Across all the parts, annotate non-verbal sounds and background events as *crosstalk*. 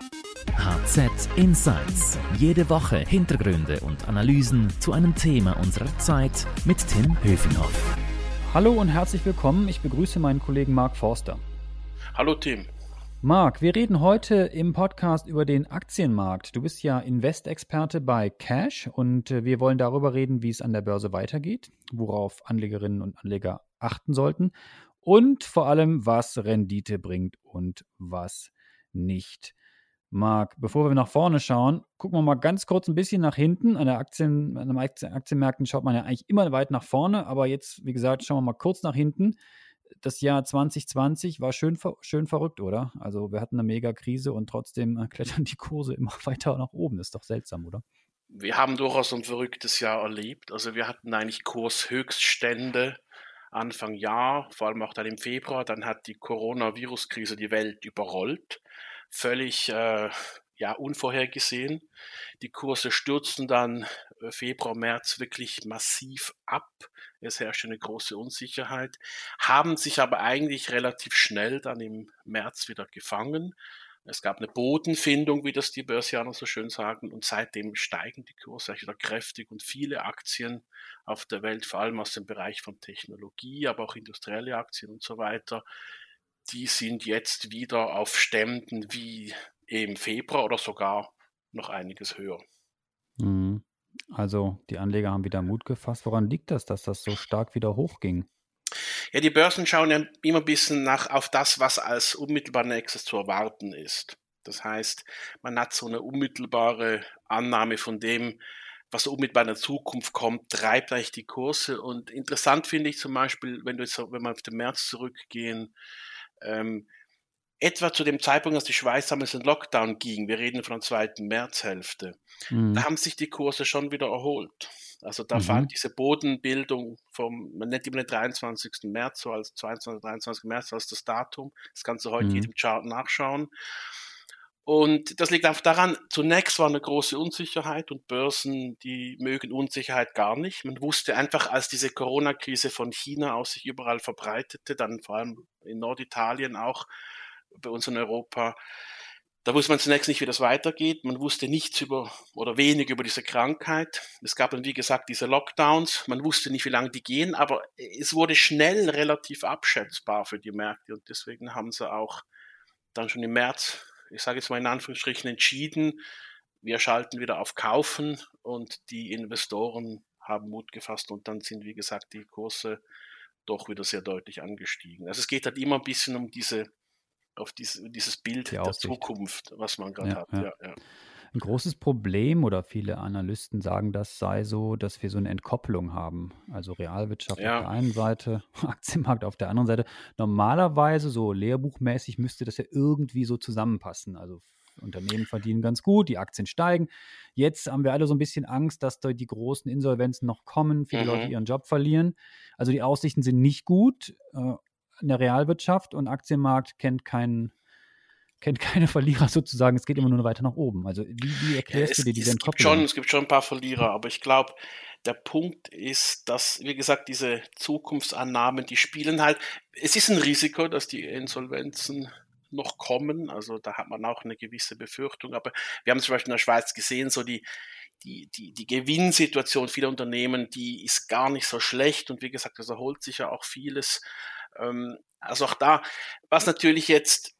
HZ Insights. Jede Woche Hintergründe und Analysen zu einem Thema unserer Zeit mit Tim Höfinghoff. Hallo und herzlich willkommen. Ich begrüße meinen Kollegen Mark Forster. Hallo Tim. Marc, wir reden heute im Podcast über den Aktienmarkt. Du bist ja Investexperte bei Cash und äh, wir wollen darüber reden, wie es an der Börse weitergeht, worauf Anlegerinnen und Anleger achten sollten und vor allem, was Rendite bringt und was nicht. Marc, bevor wir nach vorne schauen, gucken wir mal ganz kurz ein bisschen nach hinten. An, der Aktien, an den Aktienmärkten schaut man ja eigentlich immer weit nach vorne, aber jetzt, wie gesagt, schauen wir mal kurz nach hinten das Jahr 2020 war schön, schön verrückt, oder? Also wir hatten eine Mega-Krise und trotzdem äh, klettern die Kurse immer *laughs* weiter nach oben. Das ist doch seltsam, oder? Wir haben durchaus ein verrücktes Jahr erlebt. Also wir hatten eigentlich Kurshöchststände Anfang Jahr, vor allem auch dann im Februar. Dann hat die Coronavirus-Krise die Welt überrollt. Völlig äh, ja, unvorhergesehen. Die Kurse stürzten dann äh, Februar, März wirklich massiv ab. Es herrschte eine große Unsicherheit, haben sich aber eigentlich relativ schnell dann im März wieder gefangen. Es gab eine Bodenfindung, wie das die Börsianer so schön sagen, und seitdem steigen die Kurse wieder kräftig und viele Aktien auf der Welt, vor allem aus dem Bereich von Technologie, aber auch industrielle Aktien und so weiter, die sind jetzt wieder auf Ständen wie im Februar oder sogar noch einiges höher. Mhm. Also die Anleger haben wieder Mut gefasst. Woran liegt das, dass das so stark wieder hochging? Ja, die Börsen schauen ja immer ein bisschen nach auf das, was als unmittelbar nächstes zu erwarten ist. Das heißt, man hat so eine unmittelbare Annahme von dem, was unmittelbar in der Zukunft kommt, treibt eigentlich die Kurse. Und interessant finde ich zum Beispiel, wenn du jetzt, wenn wir auf den März zurückgehen, ähm, etwa zu dem Zeitpunkt, als die Schweiz damals in Lockdown ging, wir reden von der zweiten Märzhälfte, mhm. da haben sich die Kurse schon wieder erholt. Also da mhm. fand diese Bodenbildung vom, man nennt immer den 23. März, so als 22, 23. März als das Datum. Das kannst du heute mhm. jedem Chart nachschauen. Und das liegt einfach daran, zunächst war eine große Unsicherheit und Börsen, die mögen Unsicherheit gar nicht. Man wusste einfach, als diese Corona-Krise von China aus sich überall verbreitete, dann vor allem in Norditalien auch, bei uns in Europa. Da wusste man zunächst nicht, wie das weitergeht. Man wusste nichts über oder wenig über diese Krankheit. Es gab dann, wie gesagt, diese Lockdowns. Man wusste nicht, wie lange die gehen, aber es wurde schnell relativ abschätzbar für die Märkte und deswegen haben sie auch dann schon im März, ich sage jetzt mal in Anführungsstrichen, entschieden, wir schalten wieder auf Kaufen und die Investoren haben Mut gefasst und dann sind, wie gesagt, die Kurse doch wieder sehr deutlich angestiegen. Also es geht halt immer ein bisschen um diese auf dies, dieses Bild der Zukunft, was man gerade ja, hat. Ja. Ja, Ein großes Problem oder viele Analysten sagen, das sei so, dass wir so eine Entkopplung haben. Also Realwirtschaft auf der einen Seite, *laughs* Aktienmarkt auf der anderen Seite. Normalerweise, so lehrbuchmäßig, müsste das ja irgendwie so zusammenpassen. Also Unternehmen verdienen ganz gut, die Aktien steigen. Jetzt haben wir alle so ein bisschen Angst, dass da die großen Insolvenzen noch kommen, viele mhm. Leute ihren Job verlieren. Also die Aussichten sind nicht gut. Äh, in der Realwirtschaft und Aktienmarkt kennt keinen kennt keine Verlierer sozusagen. Es geht immer nur weiter nach oben. Also wie, wie erklärst ja, es, du dir diese Entkopplung? Schon, es gibt schon ein paar Verlierer, aber ich glaube, der Punkt ist, dass, wie gesagt, diese Zukunftsannahmen, die spielen halt, es ist ein Risiko, dass die Insolvenzen noch kommen. Also da hat man auch eine gewisse Befürchtung. Aber wir haben zum Beispiel in der Schweiz gesehen, so die, die, die, die Gewinnsituation vieler Unternehmen, die ist gar nicht so schlecht. Und wie gesagt, es erholt sich ja auch vieles. Ähm, also auch da, was natürlich jetzt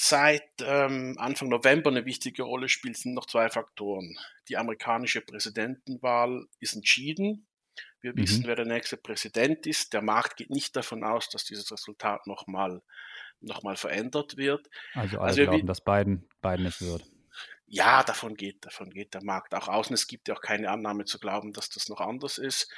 seit ähm, Anfang November eine wichtige Rolle spielt, sind noch zwei Faktoren. Die amerikanische Präsidentenwahl ist entschieden. Wir mhm. wissen, wer der nächste Präsident ist. Der Markt geht nicht davon aus, dass dieses Resultat nochmal noch mal verändert wird. Also alle also glauben, dass Biden, Biden es wird. Ja, davon geht, davon geht der Markt auch aus. Und es gibt ja auch keine Annahme zu glauben, dass das noch anders ist.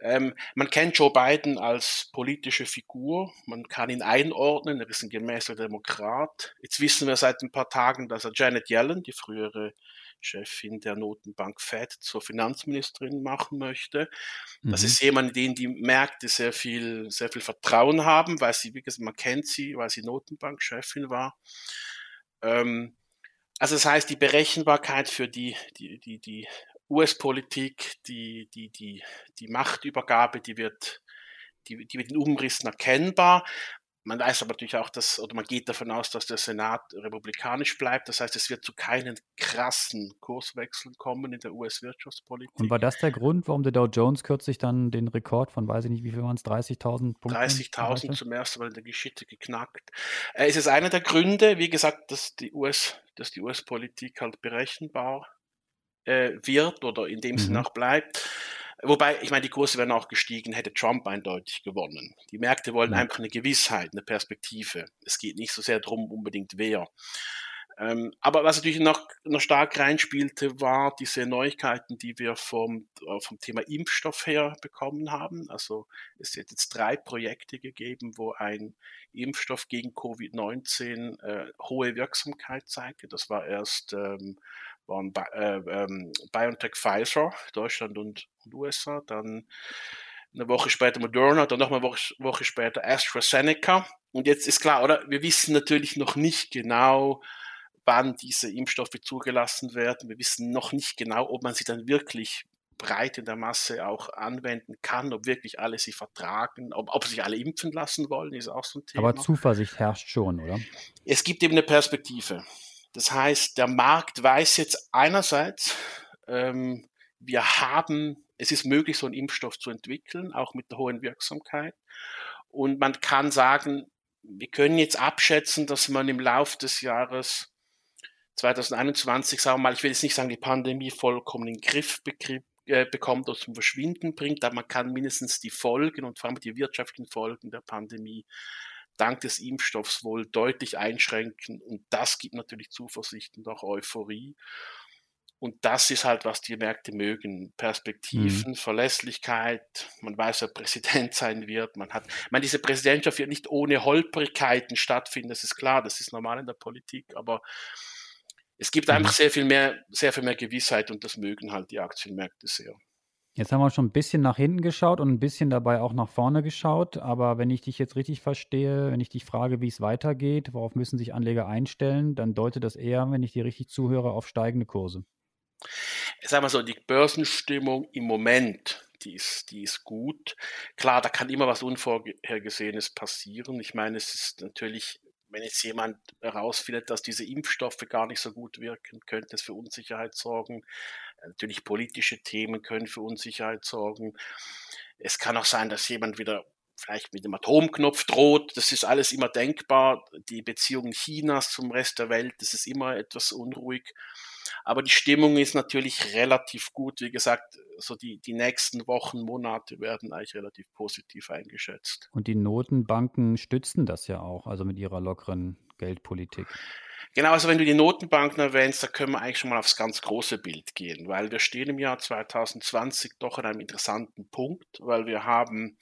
Ähm, man kennt Joe Biden als politische Figur. Man kann ihn einordnen. Er ist ein gemäßer Demokrat. Jetzt wissen wir seit ein paar Tagen, dass er Janet Yellen, die frühere Chefin der Notenbank Fed, zur Finanzministerin machen möchte. Mhm. Das ist jemand, den die Märkte sehr viel, sehr viel Vertrauen haben, weil sie, wie gesagt, man kennt sie, weil sie Notenbankchefin war. Ähm, also das heißt, die Berechenbarkeit für die, die, die, die US-Politik, die, die, die, die Machtübergabe, die wird, die, die wird in Umrissen erkennbar. man weiß aber natürlich auch, dass, oder man geht davon aus, dass der Senat republikanisch bleibt. Das heißt, es wird zu keinen krassen Kurswechseln kommen in der US-Wirtschaftspolitik. Und war das der Grund, warum der Dow Jones kürzlich dann den Rekord von, weiß ich nicht, wie viel waren es, 30.000 Punkten? 30.000 zum ersten Mal in der Geschichte geknackt. Äh, es ist einer der Gründe, wie gesagt, dass die US, dass die US-Politik halt berechenbar äh, wird oder in dem mhm. Sinne auch bleibt. Wobei, ich meine, die Kurse wären auch gestiegen, hätte Trump eindeutig gewonnen. Die Märkte wollen ja. einfach eine Gewissheit, eine Perspektive. Es geht nicht so sehr darum, unbedingt wer. Ähm, aber was natürlich noch, noch stark reinspielte, war diese Neuigkeiten, die wir vom, äh, vom Thema Impfstoff her bekommen haben. Also es hat jetzt drei Projekte gegeben, wo ein Impfstoff gegen Covid-19 äh, hohe Wirksamkeit zeigte. Das war erst ähm, waren äh, ähm, BioNTech Pfizer, Deutschland und, und, USA, dann eine Woche später Moderna, dann nochmal eine Woche, Woche später AstraZeneca. Und jetzt ist klar, oder? Wir wissen natürlich noch nicht genau, wann diese Impfstoffe zugelassen werden. Wir wissen noch nicht genau, ob man sie dann wirklich breit in der Masse auch anwenden kann, ob wirklich alle sie vertragen, ob, ob sich alle impfen lassen wollen, ist auch so ein Thema. Aber Zuversicht herrscht schon, oder? Es gibt eben eine Perspektive. Das heißt, der Markt weiß jetzt einerseits, ähm, wir haben, es ist möglich, so einen Impfstoff zu entwickeln, auch mit der hohen Wirksamkeit. Und man kann sagen, wir können jetzt abschätzen, dass man im Laufe des Jahres 2021, sagen wir mal, ich will jetzt nicht sagen, die Pandemie vollkommen in den Griff äh, bekommt oder zum Verschwinden bringt, aber man kann mindestens die Folgen und vor allem die wirtschaftlichen Folgen der Pandemie dank des Impfstoffs wohl deutlich einschränken. Und das gibt natürlich Zuversicht und auch Euphorie. Und das ist halt, was die Märkte mögen. Perspektiven, mhm. Verlässlichkeit. Man weiß, wer Präsident *laughs* sein wird. Man hat, ich meine, diese Präsidentschaft wird nicht ohne Holprigkeiten stattfinden. Das ist klar. Das ist normal in der Politik. Aber es gibt einfach mhm. sehr viel mehr, sehr viel mehr Gewissheit und das mögen halt die Aktienmärkte sehr. Jetzt haben wir schon ein bisschen nach hinten geschaut und ein bisschen dabei auch nach vorne geschaut. Aber wenn ich dich jetzt richtig verstehe, wenn ich dich frage, wie es weitergeht, worauf müssen sich Anleger einstellen, dann deutet das eher, wenn ich dir richtig zuhöre, auf steigende Kurse. Sagen wir so, die Börsenstimmung im Moment, die ist, die ist gut. Klar, da kann immer was Unvorhergesehenes passieren. Ich meine, es ist natürlich wenn jetzt jemand herausfindet, dass diese Impfstoffe gar nicht so gut wirken, könnte es für Unsicherheit sorgen. Natürlich politische Themen können für Unsicherheit sorgen. Es kann auch sein, dass jemand wieder vielleicht mit dem Atomknopf droht. Das ist alles immer denkbar. Die Beziehungen Chinas zum Rest der Welt, das ist immer etwas unruhig. Aber die Stimmung ist natürlich relativ gut. Wie gesagt, so die, die nächsten Wochen, Monate werden eigentlich relativ positiv eingeschätzt. Und die Notenbanken stützen das ja auch, also mit ihrer lockeren Geldpolitik. Genau, also wenn du die Notenbanken erwähnst, da können wir eigentlich schon mal aufs ganz große Bild gehen, weil wir stehen im Jahr 2020 doch an einem interessanten Punkt, weil wir haben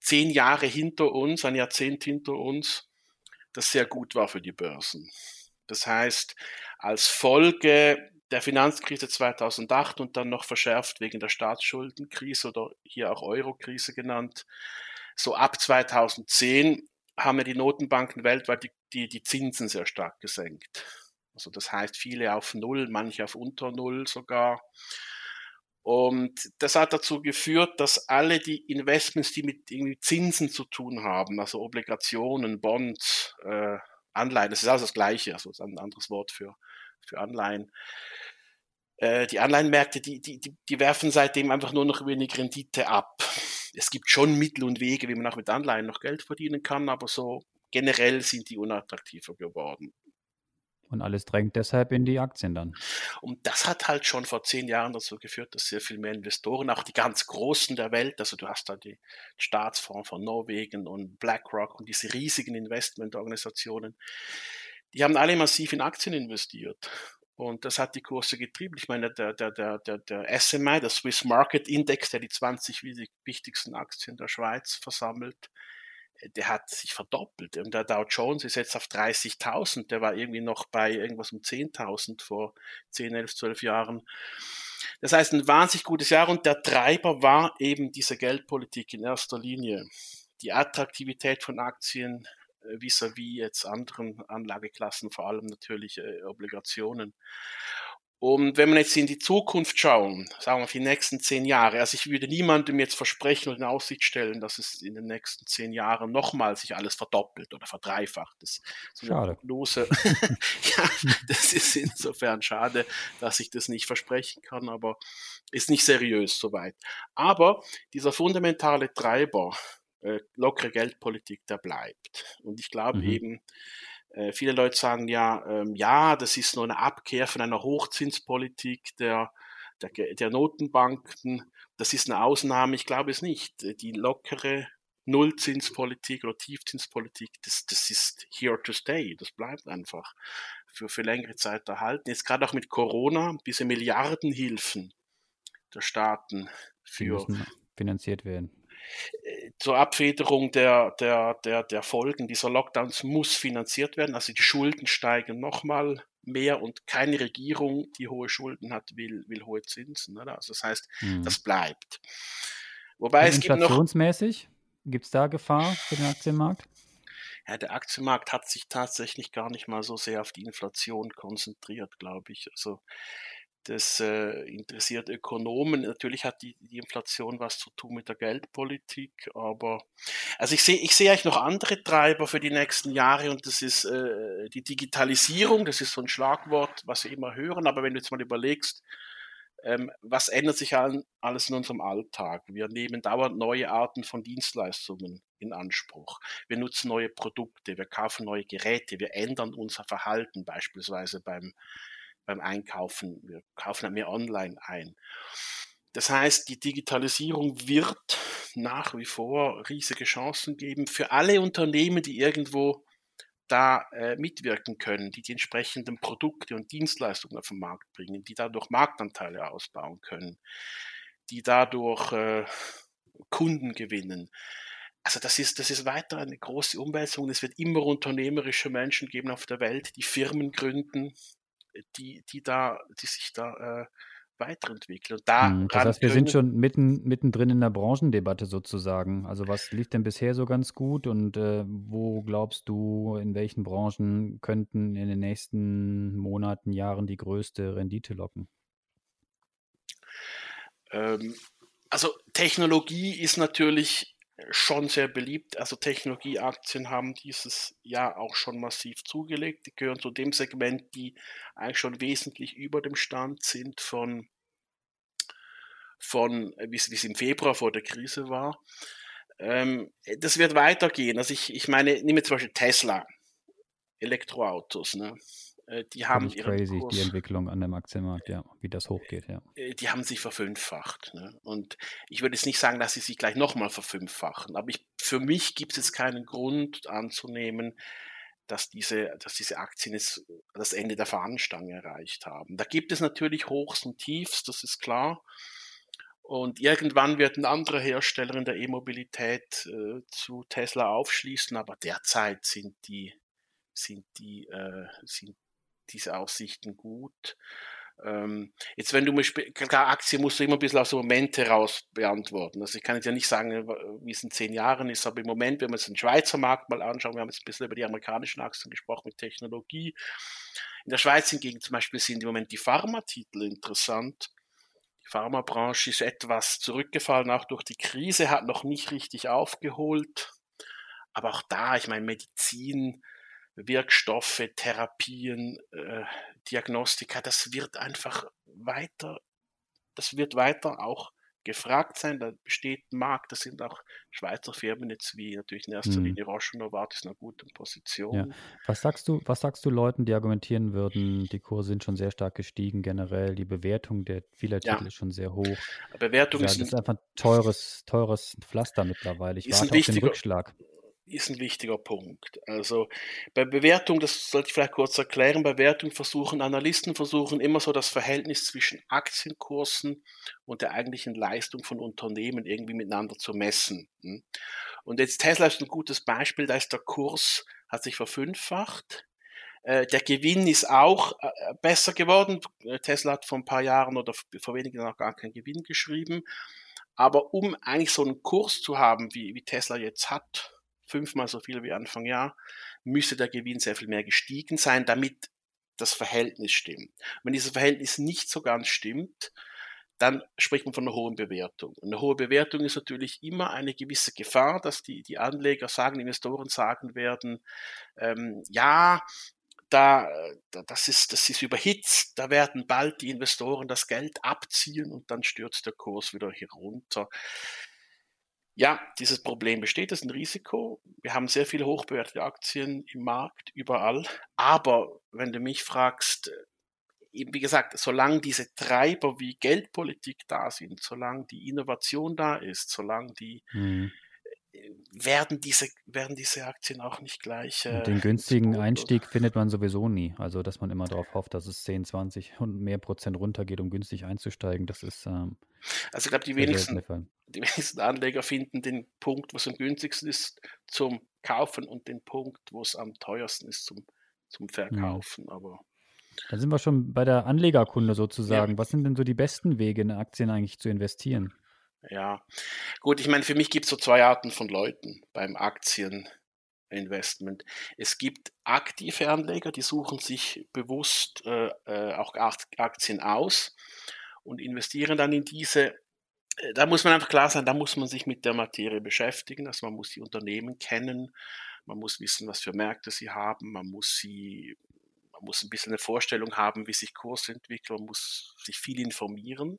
zehn Jahre hinter uns, ein Jahrzehnt hinter uns, das sehr gut war für die Börsen. Das heißt, als Folge der Finanzkrise 2008 und dann noch verschärft wegen der Staatsschuldenkrise oder hier auch Eurokrise genannt, so ab 2010 haben ja die Notenbanken weltweit die, die, die Zinsen sehr stark gesenkt. Also das heißt, viele auf Null, manche auf unter Null sogar. Und das hat dazu geführt, dass alle die Investments, die mit Zinsen zu tun haben, also Obligationen, Bonds, äh, Anleihen, das ist alles das Gleiche, also ist ein anderes Wort für, für Anleihen. Äh, die Anleihenmärkte, die, die, die, die werfen seitdem einfach nur noch wenig Rendite ab es gibt schon Mittel und Wege, wie man auch mit Anleihen noch Geld verdienen kann, aber so generell sind die unattraktiver geworden. Und alles drängt deshalb in die Aktien dann. Und das hat halt schon vor zehn Jahren dazu geführt, dass sehr viel mehr Investoren, auch die ganz Großen der Welt, also du hast da die Staatsfonds von Norwegen und BlackRock und diese riesigen Investmentorganisationen, die haben alle massiv in Aktien investiert. Und das hat die Kurse getrieben. Ich meine, der, der, der, der, der SMI, der Swiss Market Index, der die 20 wichtigsten Aktien der Schweiz versammelt, der hat sich verdoppelt. Und der Dow Jones ist jetzt auf 30.000. Der war irgendwie noch bei irgendwas um 10.000 vor 10, 11, 12 Jahren. Das heißt, ein wahnsinnig gutes Jahr. Und der Treiber war eben diese Geldpolitik in erster Linie. Die Attraktivität von Aktien, äh, vis-à-vis -vis jetzt anderen Anlageklassen, vor allem natürlich äh, Obligationen. Und wenn wir jetzt in die Zukunft schauen, sagen wir für die nächsten zehn Jahre, also ich würde niemandem jetzt versprechen oder in Aussicht stellen, dass es in den nächsten zehn Jahren nochmal sich alles verdoppelt oder verdreifacht. Das ist schade. Prognose. *laughs* *laughs* ja, das ist insofern schade, dass ich das nicht versprechen kann, aber ist nicht seriös soweit. Aber dieser fundamentale Treiber, äh, lockere Geldpolitik, der bleibt. Und ich glaube mhm. eben, äh, viele Leute sagen ja, ähm, ja, das ist nur eine Abkehr von einer Hochzinspolitik der, der, der Notenbanken. Das ist eine Ausnahme. Ich glaube es nicht. Die lockere Nullzinspolitik oder Tiefzinspolitik, das, das ist here to stay. Das bleibt einfach für, für längere Zeit erhalten. Jetzt gerade auch mit Corona, diese Milliardenhilfen der Staaten für finanziert werden zur Abfederung der, der, der, der Folgen dieser Lockdowns muss finanziert werden. Also die Schulden steigen nochmal mehr und keine Regierung, die hohe Schulden hat, will, will hohe Zinsen. Oder? Also das heißt, hm. das bleibt. Wobei und es gibt noch. Inflationsmäßig? Gibt es da Gefahr für den Aktienmarkt? Ja, der Aktienmarkt hat sich tatsächlich gar nicht mal so sehr auf die Inflation konzentriert, glaube ich. Also das äh, interessiert Ökonomen. Natürlich hat die, die Inflation was zu tun mit der Geldpolitik, aber also ich sehe ich sehe eigentlich noch andere Treiber für die nächsten Jahre und das ist äh, die Digitalisierung. Das ist so ein Schlagwort, was wir immer hören. Aber wenn du jetzt mal überlegst, ähm, was ändert sich alles in unserem Alltag? Wir nehmen dauernd neue Arten von Dienstleistungen in Anspruch. Wir nutzen neue Produkte, wir kaufen neue Geräte, wir ändern unser Verhalten beispielsweise beim beim Einkaufen. Wir kaufen mehr online ein. Das heißt, die Digitalisierung wird nach wie vor riesige Chancen geben für alle Unternehmen, die irgendwo da äh, mitwirken können, die die entsprechenden Produkte und Dienstleistungen auf den Markt bringen, die dadurch Marktanteile ausbauen können, die dadurch äh, Kunden gewinnen. Also das ist, das ist weiter eine große Umwälzung. Es wird immer unternehmerische Menschen geben auf der Welt, die Firmen gründen, die, die da, die sich da äh, weiterentwickeln. Und da hm, das heißt, wir sind schon mitten, mittendrin in der Branchendebatte sozusagen. Also was lief denn bisher so ganz gut und äh, wo glaubst du, in welchen Branchen könnten in den nächsten Monaten, Jahren die größte Rendite locken? Ähm, also Technologie ist natürlich schon sehr beliebt. Also Technologieaktien haben dieses Jahr auch schon massiv zugelegt. Die gehören zu dem Segment, die eigentlich schon wesentlich über dem Stand sind von, von wie es im Februar vor der Krise war. Ähm, das wird weitergehen. Also ich, ich meine, nehme zum Beispiel Tesla, Elektroautos. Ne? Äh, die haben ihren crazy, Kurs, die Entwicklung an dem Aktienmarkt, ja, wie das hochgeht, ja. Äh, die haben sich verfünffacht. Ne? Und ich würde jetzt nicht sagen, dass sie sich gleich nochmal verfünffachen, aber ich, für mich gibt es jetzt keinen Grund anzunehmen, dass diese, dass diese Aktien jetzt das Ende der Fahnenstange erreicht haben. Da gibt es natürlich Hochs und Tiefs, das ist klar. Und irgendwann wird ein anderer Hersteller in der E-Mobilität äh, zu Tesla aufschließen, aber derzeit sind die, sind die, äh, sind diese Aussichten gut. Ähm, jetzt, wenn du mir, klar, Aktien musst du immer ein bisschen aus dem Moment heraus beantworten. Also ich kann jetzt ja nicht sagen, wie es in zehn Jahren ist, aber im Moment, wenn wir uns den Schweizer Markt mal anschauen, wir haben jetzt ein bisschen über die amerikanischen Aktien gesprochen mit Technologie. In der Schweiz hingegen zum Beispiel sind im Moment die Pharmatitel interessant. Die Pharmabranche ist etwas zurückgefallen, auch durch die Krise, hat noch nicht richtig aufgeholt. Aber auch da, ich meine, Medizin, Wirkstoffe, Therapien, äh, Diagnostika, das wird einfach weiter, das wird weiter auch gefragt sein. Da besteht ein Markt, da sind auch Schweizer Firmen jetzt wie natürlich in erster hm. Linie Roche und Novartis in einer guten Position. Ja. Was sagst du, was sagst du Leuten, die argumentieren würden, die Kurse sind schon sehr stark gestiegen generell, die Bewertung der vieler Titel ja. ist schon sehr hoch. Bewertung ja, ist, ist einfach ein teures, teures Pflaster mittlerweile. Ich warte auf den Rückschlag ist ein wichtiger Punkt. Also bei Bewertung, das sollte ich vielleicht kurz erklären, bei Bewertung versuchen Analysten versuchen immer so das Verhältnis zwischen Aktienkursen und der eigentlichen Leistung von Unternehmen irgendwie miteinander zu messen. Hm? Und jetzt Tesla ist ein gutes Beispiel, da ist der Kurs hat sich verfünffacht. Äh, der Gewinn ist auch äh, besser geworden. Tesla hat vor ein paar Jahren oder vor wenigen Jahren noch gar keinen Gewinn geschrieben. Aber um eigentlich so einen Kurs zu haben, wie, wie Tesla jetzt hat, fünfmal so viel wie Anfang Jahr, müsste der Gewinn sehr viel mehr gestiegen sein, damit das Verhältnis stimmt. Wenn dieses Verhältnis nicht so ganz stimmt, dann spricht man von einer hohen Bewertung. Und eine hohe Bewertung ist natürlich immer eine gewisse Gefahr, dass die, die Anleger sagen, die Investoren sagen werden, ähm, ja, da, das ist, das ist überhitzt, da werden bald die Investoren das Geld abziehen und dann stürzt der Kurs wieder hier runter. Ja, dieses Problem besteht, das ist ein Risiko. Wir haben sehr viele hochbewertete Aktien im Markt, überall. Aber wenn du mich fragst, eben wie gesagt, solange diese Treiber wie Geldpolitik da sind, solange die Innovation da ist, solange die mhm werden diese, werden diese Aktien auch nicht gleich. Äh, den günstigen Einstieg findet man sowieso nie. Also, dass man immer darauf hofft, dass es 10, 20 und mehr Prozent runtergeht, um günstig einzusteigen, das ist. Ähm, also, ich glaube, die wenigsten, die wenigsten Anleger finden den Punkt, wo es am günstigsten ist, zum Kaufen und den Punkt, wo es am teuersten ist, zum, zum Verkaufen. Ja. Aber. Da sind wir schon bei der Anlegerkunde sozusagen. Ja. Was sind denn so die besten Wege, in Aktien eigentlich zu investieren? Ja, gut, ich meine, für mich gibt es so zwei Arten von Leuten beim Aktieninvestment. Es gibt aktive Anleger, die suchen sich bewusst äh, äh auch Aktien aus und investieren dann in diese. Äh, da muss man einfach klar sein, da muss man sich mit der Materie beschäftigen, also man muss die Unternehmen kennen, man muss wissen, was für Märkte sie haben, man muss sie man muss ein bisschen eine Vorstellung haben, wie sich Kurse entwickeln, man muss sich viel informieren.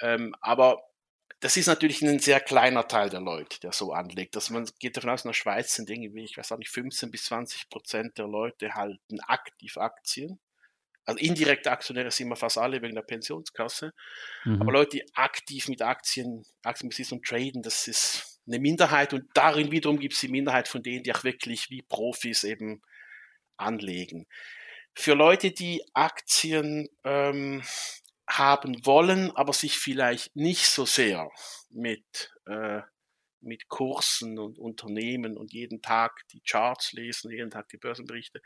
Ähm, aber das ist natürlich ein sehr kleiner Teil der Leute, der so anlegt. Dass man geht davon aus, in der Schweiz sind irgendwie, ich weiß auch nicht, 15 bis 20 Prozent der Leute halten aktiv Aktien. Also indirekte Aktionäre sind immer fast alle wegen der Pensionskasse. Mhm. Aber Leute, die aktiv mit Aktien, Aktien besitzen und traden, das ist eine Minderheit. Und darin wiederum gibt es die Minderheit von denen, die auch wirklich wie Profis eben anlegen. Für Leute, die Aktien ähm, haben wollen, aber sich vielleicht nicht so sehr mit, äh, mit Kursen und Unternehmen und jeden Tag die Charts lesen, jeden Tag die Börsenberichte.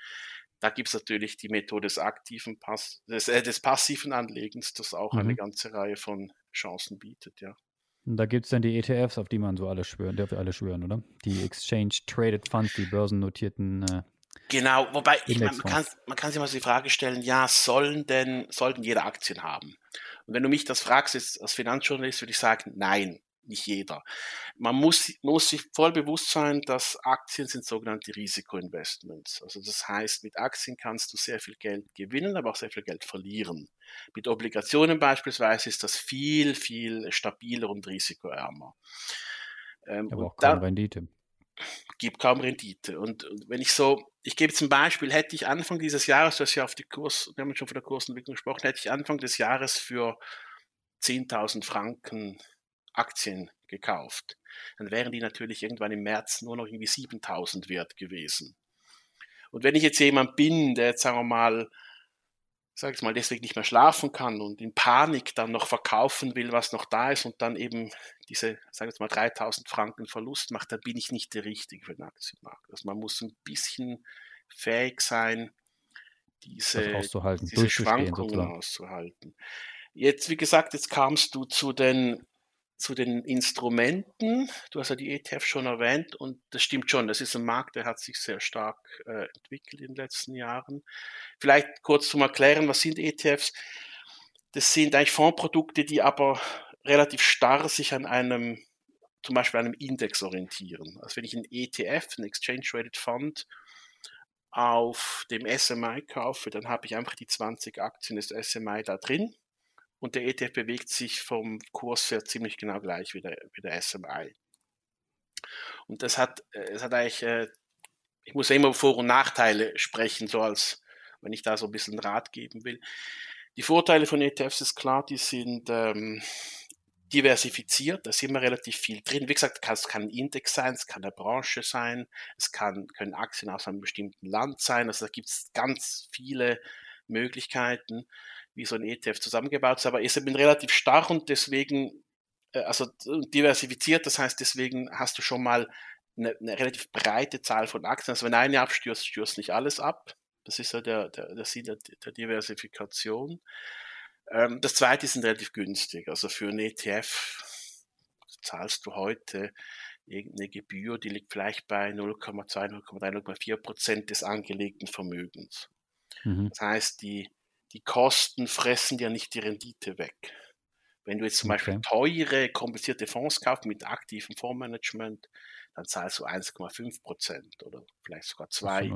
Da gibt es natürlich die Methode des aktiven Pass des, äh, des passiven Anlegens, das auch mhm. eine ganze Reihe von Chancen bietet, ja. Und da gibt es dann die ETFs, auf die man so alle schwören, wir alle schwören, oder? Die Exchange Traded Funds, die börsennotierten äh, Genau, wobei ich, man, kann, man kann sich mal so die Frage stellen, ja, sollen denn, sollten jeder Aktien haben? Und wenn du mich das fragst jetzt als Finanzjournalist, würde ich sagen, nein, nicht jeder. Man muss, muss sich voll bewusst sein, dass Aktien sind sogenannte Risikoinvestments. Also das heißt, mit Aktien kannst du sehr viel Geld gewinnen, aber auch sehr viel Geld verlieren. Mit Obligationen beispielsweise ist das viel, viel stabiler und risikoärmer. Ähm, aber auch kaum Rendite gibt kaum Rendite. Und, wenn ich so, ich gebe zum Beispiel, hätte ich Anfang dieses Jahres, du hast ja auf die Kurs, wir haben schon von der Kursentwicklung gesprochen, hätte ich Anfang des Jahres für 10.000 Franken Aktien gekauft, dann wären die natürlich irgendwann im März nur noch irgendwie 7.000 wert gewesen. Und wenn ich jetzt jemand bin, der jetzt, sagen wir mal, sag ich mal, deswegen nicht mehr schlafen kann und in Panik dann noch verkaufen will, was noch da ist und dann eben diese, sagen wir mal, 3000 Franken Verlust macht, dann bin ich nicht der Richtige für den Aktienmarkt. Also man muss ein bisschen fähig sein, diese, diese Schwankungen auszuhalten. Jetzt, wie gesagt, jetzt kamst du zu den zu den Instrumenten. Du hast ja die ETF schon erwähnt und das stimmt schon. Das ist ein Markt, der hat sich sehr stark äh, entwickelt in den letzten Jahren. Vielleicht kurz zum Erklären, was sind ETFs? Das sind eigentlich Fondsprodukte, die aber relativ starr sich an einem, zum Beispiel einem Index orientieren. Also wenn ich einen ETF, einen Exchange Traded Fund, auf dem SMI kaufe, dann habe ich einfach die 20 Aktien des SMI da drin und der ETF bewegt sich vom Kurs her ziemlich genau gleich wie der, wie der SMI. Und das hat, äh, es hat eigentlich, äh, ich muss ja immer Vor- und Nachteile sprechen, so als wenn ich da so ein bisschen Rat geben will. Die Vorteile von ETFs ist klar, die sind ähm, diversifiziert, da ist immer relativ viel drin. Wie gesagt, es kann ein Index sein, es kann eine Branche sein, es kann, können Aktien aus einem bestimmten Land sein. Also da gibt es ganz viele Möglichkeiten wie so ein ETF zusammengebaut ist, aber ist eben relativ starr und deswegen, äh, also diversifiziert, das heißt, deswegen hast du schon mal eine, eine relativ breite Zahl von Aktien. Also wenn eine abstürzt, stürzt nicht alles ab. Das ist ja der, der, der Sinn der, der Diversifikation. Ähm, das zweite ist relativ günstig. Also für einen ETF zahlst du heute irgendeine Gebühr, die liegt vielleicht bei 0,2, 0,3, 0,4 Prozent des angelegten Vermögens. Mhm. Das heißt, die, die Kosten fressen ja nicht die Rendite weg. Wenn du jetzt zum okay. Beispiel teure, komplizierte Fonds kaufst mit aktivem Fondsmanagement, dann zahlst du 1,5 Prozent oder vielleicht sogar 2.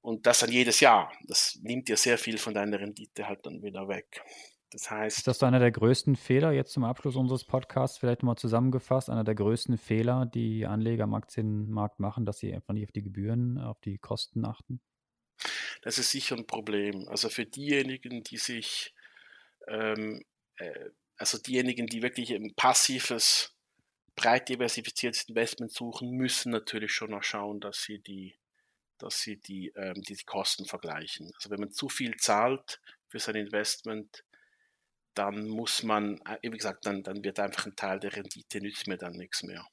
Und das dann jedes Jahr. Das nimmt dir sehr viel von deiner Rendite halt dann wieder weg. Das heißt. Ist das so einer der größten Fehler jetzt zum Abschluss unseres Podcasts, vielleicht mal zusammengefasst, einer der größten Fehler, die Anleger am Aktienmarkt machen, dass sie einfach nicht auf die Gebühren, auf die Kosten achten? Das ist sicher ein Problem. Also für diejenigen, die sich, ähm, äh, also diejenigen, die wirklich ein passives, breit diversifiziertes Investment suchen, müssen natürlich schon noch schauen, dass sie die, dass sie die, ähm, die Kosten vergleichen. Also wenn man zu viel zahlt für sein Investment, dann muss man, äh, wie gesagt, dann, dann wird einfach ein Teil der Rendite nützt mir dann nichts mehr.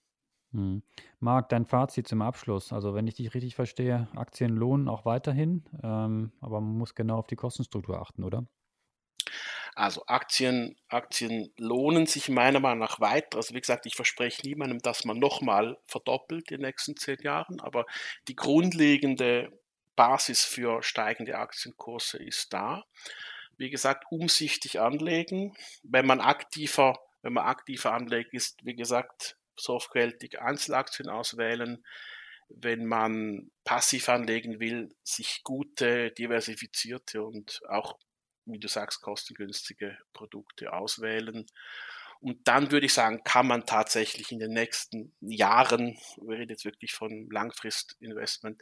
Hm. Marc, dein Fazit zum Abschluss. Also wenn ich dich richtig verstehe, Aktien lohnen auch weiterhin, ähm, aber man muss genau auf die Kostenstruktur achten, oder? Also Aktien, Aktien lohnen sich meiner Meinung nach weiter. Also wie gesagt, ich verspreche niemandem, dass man nochmal verdoppelt in den nächsten zehn Jahren, aber die grundlegende Basis für steigende Aktienkurse ist da wie gesagt, umsichtig anlegen. Wenn man aktiver, wenn man aktiver anlegt, ist, wie gesagt, sorgfältig Einzelaktien auswählen. Wenn man passiv anlegen will, sich gute, diversifizierte und auch, wie du sagst, kostengünstige Produkte auswählen. Und dann würde ich sagen, kann man tatsächlich in den nächsten Jahren, wir reden jetzt wirklich von Langfristinvestment,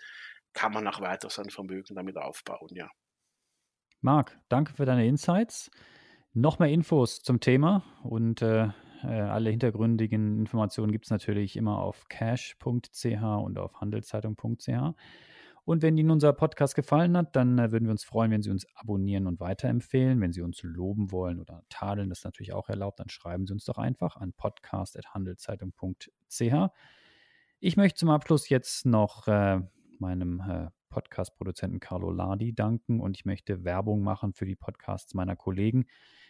kann man auch weiter sein Vermögen damit aufbauen, ja. Marc, danke für deine Insights. Noch mehr Infos zum Thema und äh, äh alle hintergründigen Informationen gibt es natürlich immer auf cash.ch und auf handelszeitung.ch. Und wenn Ihnen unser Podcast gefallen hat, dann äh, würden wir uns freuen, wenn Sie uns abonnieren und weiterempfehlen. Wenn Sie uns loben wollen oder tadeln, das ist natürlich auch erlaubt, dann schreiben Sie uns doch einfach an podcast.handelszeitung.ch. Ich möchte zum Abschluss jetzt noch äh, meinem äh, Podcast-Produzenten Carlo Lardi danken und ich möchte Werbung machen für die Podcasts meiner Kollegen.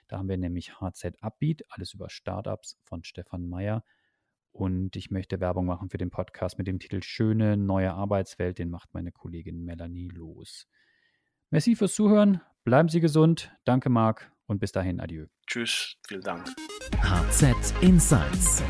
Da haben wir nämlich HZ Upbeat, alles über Startups von Stefan Meyer. Und ich möchte Werbung machen für den Podcast mit dem Titel Schöne neue Arbeitswelt. Den macht meine Kollegin Melanie los. Merci fürs Zuhören. Bleiben Sie gesund. Danke, Marc. Und bis dahin, adieu. Tschüss. Vielen Dank. HZ Insights